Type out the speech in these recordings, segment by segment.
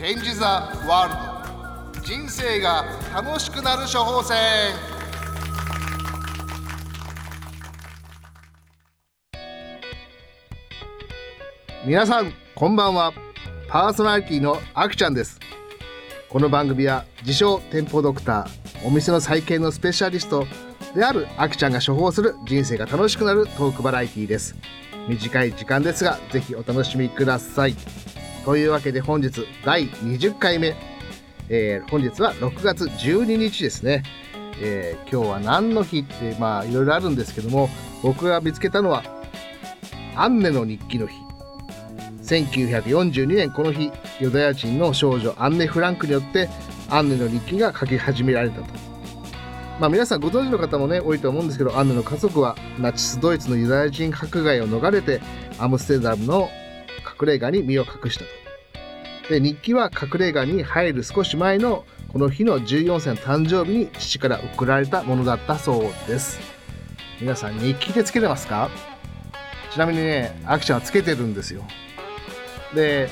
Change the World. 人生が楽しくなる処方箋。皆さんこんばんは。パーソナリティのあきちゃんです。この番組は自称店舗ドクターお店の再建のスペシャリストであるあきちゃんが処方する人生が楽しくなるトークバラエティーです。短い時間ですがぜひお楽しみください。というわけで本日第20回目、えー、本日は6月12日ですね、えー、今日は何の日ってまあいろいろあるんですけども僕が見つけたのはアンネの日記の日。1942年この日ユダヤ人の少女アンネ・フランクによってアンネの日記が書き始められたと。まあ、皆さんご存知の方もね多いと思うんですけどアンネの家族はナチスドイツのユダヤ人迫害を逃れてアムステルダムの隠れ家に身を隠したと。で日記は隠れ家に入る少し前のこの日の14歳の誕生日に父から送られたものだったそうです。皆さん日記でつけてますか？ちなみにねアキちゃんはつけてるんですよ。で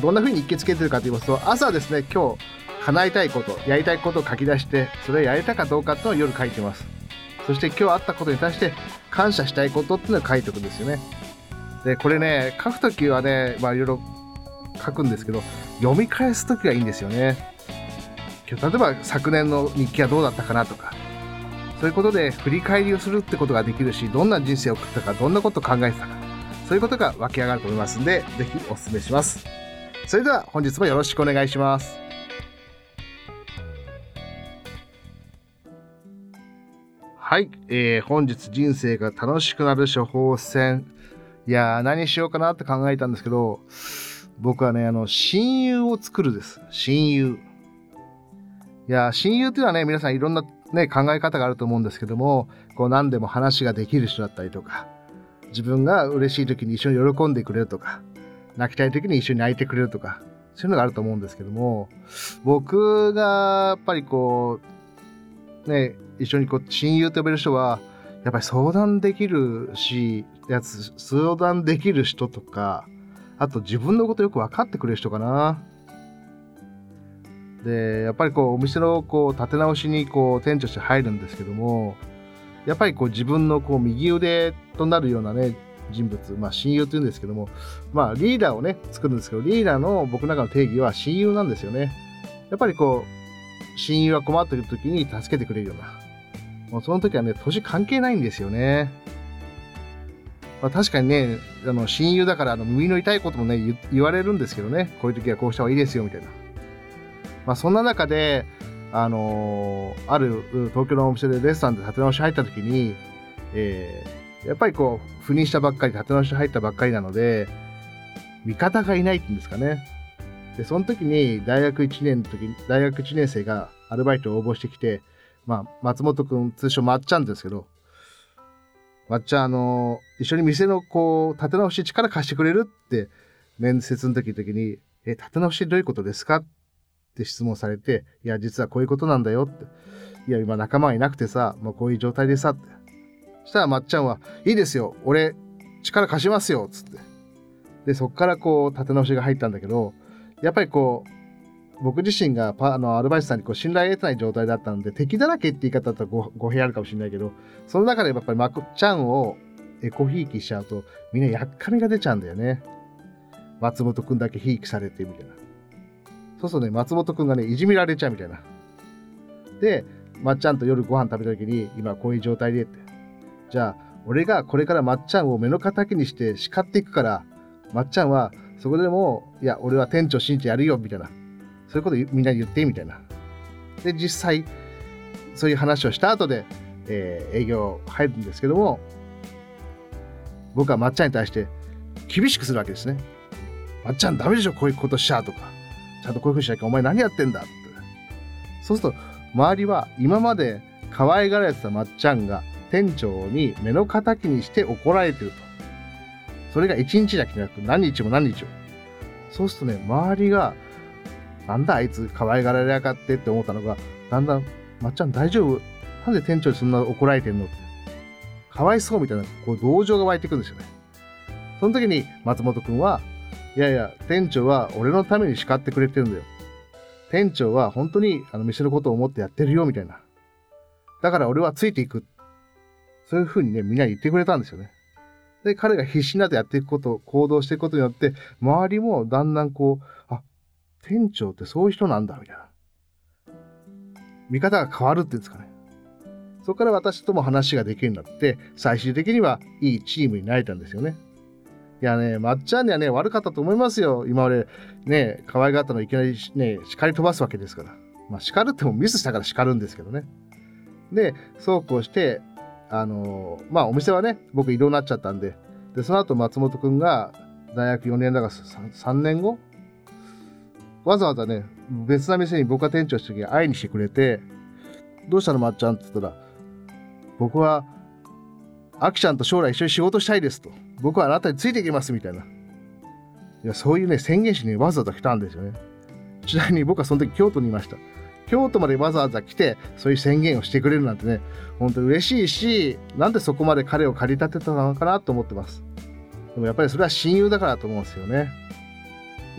どんな風に日記つけてるかと言いますと朝ですね今日叶えたいことやりたいことを書き出してそれをやれたかどうかっていうのを夜書いてます。そして今日あったことに対して感謝したいことっていうのを書いておくんですよね。でこれね書くときはねまあいろいろ書くんですけど読み返すときはいいんですよね。例えば昨年の日記はどうだったかなとかそういうことで振り返りをするってことができるしどんな人生を送ったかどんなことを考えてたかそういうことが湧き上がると思いますんで是非お勧めします。それでは本日もよろしくお願いします。はい、えー、本日人生が楽しくなる処方箋。いや何しようかなって考えたんですけど僕はねあの親友を作るです。親友。いや親友っていうのはね皆さんいろんなね考え方があると思うんですけどもこう何でも話ができる人だったりとか自分が嬉しい時に一緒に喜んでくれるとか泣きたい時に一緒に泣いてくれるとかそういうのがあると思うんですけども僕がやっぱりこうね一緒にこう親友と呼べる人はやっぱり相談できるしやつ相談できる人とかあと自分のことよく分かってくれる人かな。でやっぱりこうお店のこう立て直しにこう店長して入るんですけどもやっぱりこう自分のこう右腕となるようなね人物、まあ、親友というんですけども、まあ、リーダーをね作るんですけどリーダーの僕の中の定義は親友なんですよね。やっぱりこう親友が困っている時に助けてくれるようなもうその時はね、年関係ないんですよね。まあ、確かにね、あの親友だからあの耳の痛いこともね言われるんですけどね、こういう時はこうした方がいいですよみたいな。まあ、そんな中で、あのー、ある東京のお店でレストランで立て直し入った時に、えー、やっぱりこう、赴任したばっかり、立て直し入ったばっかりなので、味方がいないっていうんですかね。で、その時に大学1年の時、大学1年生がアルバイトを応募してきて、まあ、松本くん、通称まっちゃんですけど、まっちゃん、あの、一緒に店のこう、立て直し力貸してくれるって、面接の時時に、え、立て直しどういうことですかって質問されて、いや、実はこういうことなんだよって。いや、今仲間がいなくてさ、もうこういう状態でさって。そしたらまっちゃんは、いいですよ、俺、力貸しますよ、つって。で、そっからこう、立て直しが入ったんだけど、やっぱりこう、僕自身がパあのアルバイトさんにこう信頼を得てない状態だったので敵だらけって言い方だったら語弊あるかもしれないけどその中でやっぱりまこちゃんをエコひいきしちゃうとみんなやっかみが出ちゃうんだよね。松本くんだけひいきされてみたいな。そうするとね松本くんがねいじめられちゃうみたいな。でまっちゃんと夜ご飯食べた時に今こういう状態でって。じゃあ俺がこれからまっちゃんを目の敵にして叱っていくからまっちゃんはそこでもいや俺は店長信じてやるよみたいな。そういうことみんなに言ってみたいな。で、実際、そういう話をした後で、えー、営業入るんですけども、僕はまっちゃんに対して厳しくするわけですね。まっちゃんダメでしょ、こういうことしちゃうとか。ちゃんとこういうふうにしなきゃお前何やってんだって。そうすると、周りは今まで可愛がられてたまっちゃんが店長に目の敵にして怒られてると。それが一日だけじゃなく何日も何日も。そうするとね、周りがなんだあいつ可愛がられやがってって思ったのが、だんだん、まっちゃん大丈夫？なんで店長にそんな怒られてんの？って。かわいそうみたいな、こう同情が湧いてくるんですよね。その時に松本くんは、いやいや、店長は俺のために叱ってくれてるんだよ。店長は本当にあの店のことを思ってやってるよ、みたいな。だから俺はついていく。そういうふうにね、みんな言ってくれたんですよね。で、彼が必死になってやっていくこと、行動していくことによって、周りもだんだんこう、あ、店長ってそういう人なんだ、みたいな。見方が変わるっていうんですかね。そこから私とも話ができるようになって、最終的にはいいチームになれたんですよね。いやね、まっちゃんにはね、悪かったと思いますよ。今までね、可愛がったのいきなりね、叱り飛ばすわけですから。まあ、叱るってもミスしたから叱るんですけどね。で、そうこうして、あのー、まあ、お店はね、僕移動になっちゃったんで、で、その後松本くんが大学4年だから 3, 3年後わざわざね、別な店に僕が店長した時に会いに来てくれて、どうしたのまっちゃん？って言ったら、僕は、あきちゃんと将来一緒に仕事したいですと。僕はあなたについていきますみたいな。いや、そういうね、宣言しにわざわざ来たんですよね。ちなみに僕はその時京都にいました。京都までわざわざ来て、そういう宣言をしてくれるなんてね、本当に嬉しいし、なんでそこまで彼を駆り立てたのかなと思ってます。でもやっぱりそれは親友だからと思うんですよね。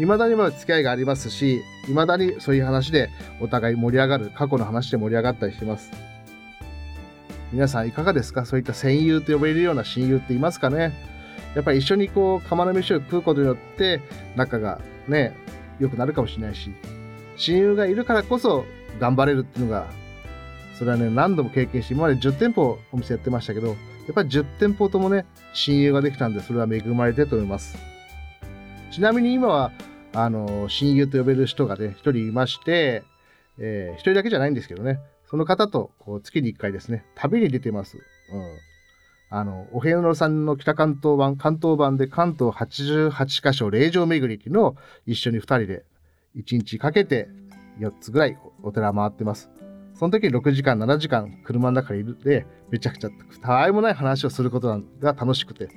未だにまだ付き合いがありますし、未だにそういう話でお互い盛り上がる、過去の話で盛り上がったりしてます。皆さんいかがですか？そういった戦友と呼ばれるような親友っていますかね？やっぱり一緒にこう釜の飯を食うことによって仲がね良くなるかもしれないし親友がいるからこそ頑張れるっていうのがそれはね何度も経験して今まで10店舗お店やってましたけどやっぱり10店舗ともね親友ができたんでそれは恵まれてと思います。ちなみに今はあの親友と呼べる人がね一人いましてえー、一人だけじゃないんですけどねその方とこう月に1回ですね、旅に出てます。うん。あの、お遍路さんの北関東版、関東版で関東88カ所霊場巡りっていうの一緒に2人で1日かけて4つぐらいお寺回ってます。その時に6時間、7時間車の中にいるで、めちゃくちゃたわいもない話をすることが楽しくて。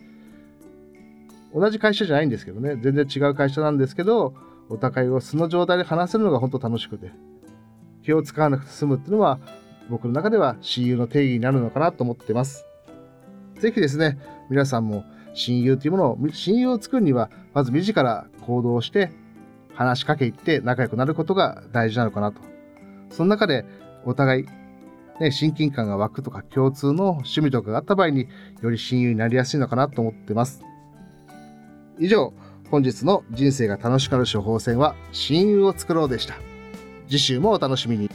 同じ会社じゃないんですけどね、全然違う会社なんですけど、お互いを素の状態で話せるのが本当楽しくて。気を使わなくて済むっていうのは僕の中では親友の定義になるのかなと思ってます。ぜひですね、皆さんも親友というものを、親友を作るには、まず自ら行動して話しかけいって仲良くなることが大事なのかなと。その中でお互い、ね、親近感が湧くとか共通の趣味とかがあった場合により親友になりやすいのかなと思ってます。以上、本日の人生が楽しくなる処方箋は親友を作ろうでした。次週もお楽しみに。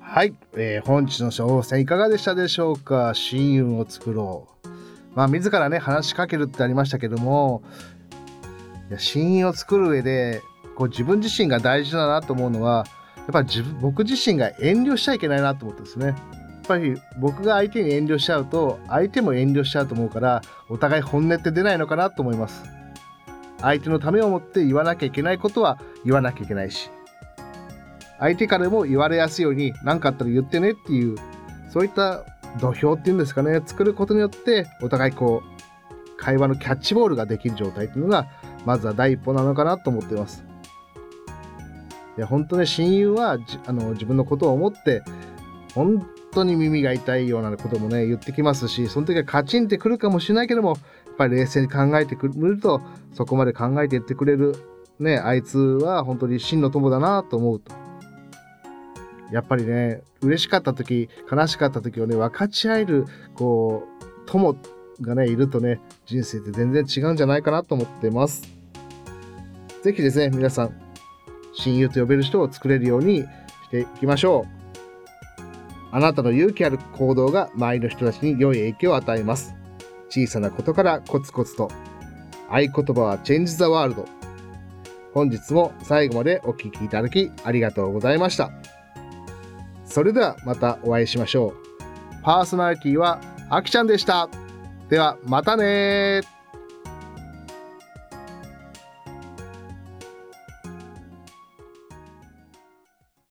はい、えー、本日の小戦いかがでしたでしょうか？親友を作ろう。まあ、自らね、話しかけるってありましたけども、いや親友を作る上で、こう自分自身が大事だなと思うのは、やっぱり自分僕自身が遠慮しちゃいけないなと思ってですね。やっぱり僕が相手に遠慮しちゃうと、相手も遠慮しちゃうと思うから、お互い本音って出ないのかなと思います。相手のためを思って言わなきゃいけないことは言わなきゃいけないし相手からも言われやすいように何かあったら言ってねっていうそういった土俵っていうんですかね作ることによってお互いこう会話のキャッチボールができる状態っていうのがまずは第一歩なのかなと思っていますいや本当ね親友はあの自分のことを思って本当に耳が痛いようなこともね言ってきますしその時はカチンってくるかもしれないけどもやっぱり冷静に考えてくるとそこまで考えていってくれるねあいつは本当に真の友だなと思うと。やっぱりね嬉しかった時悲しかった時をね分かち合えるこう友がねいるとね人生って全然違うんじゃないかなと思ってます。是非ですね皆さん親友と呼べる人を作れるようにしていきましょう。あなたの勇気ある行動が周りの人たちに良い影響を与えます小さなことからコツコツと。合言葉は Change the World。本日も最後までお聴きいただきありがとうございました。それではまたお会いしましょう。パーソナリティはあきちゃんでした。ではまたね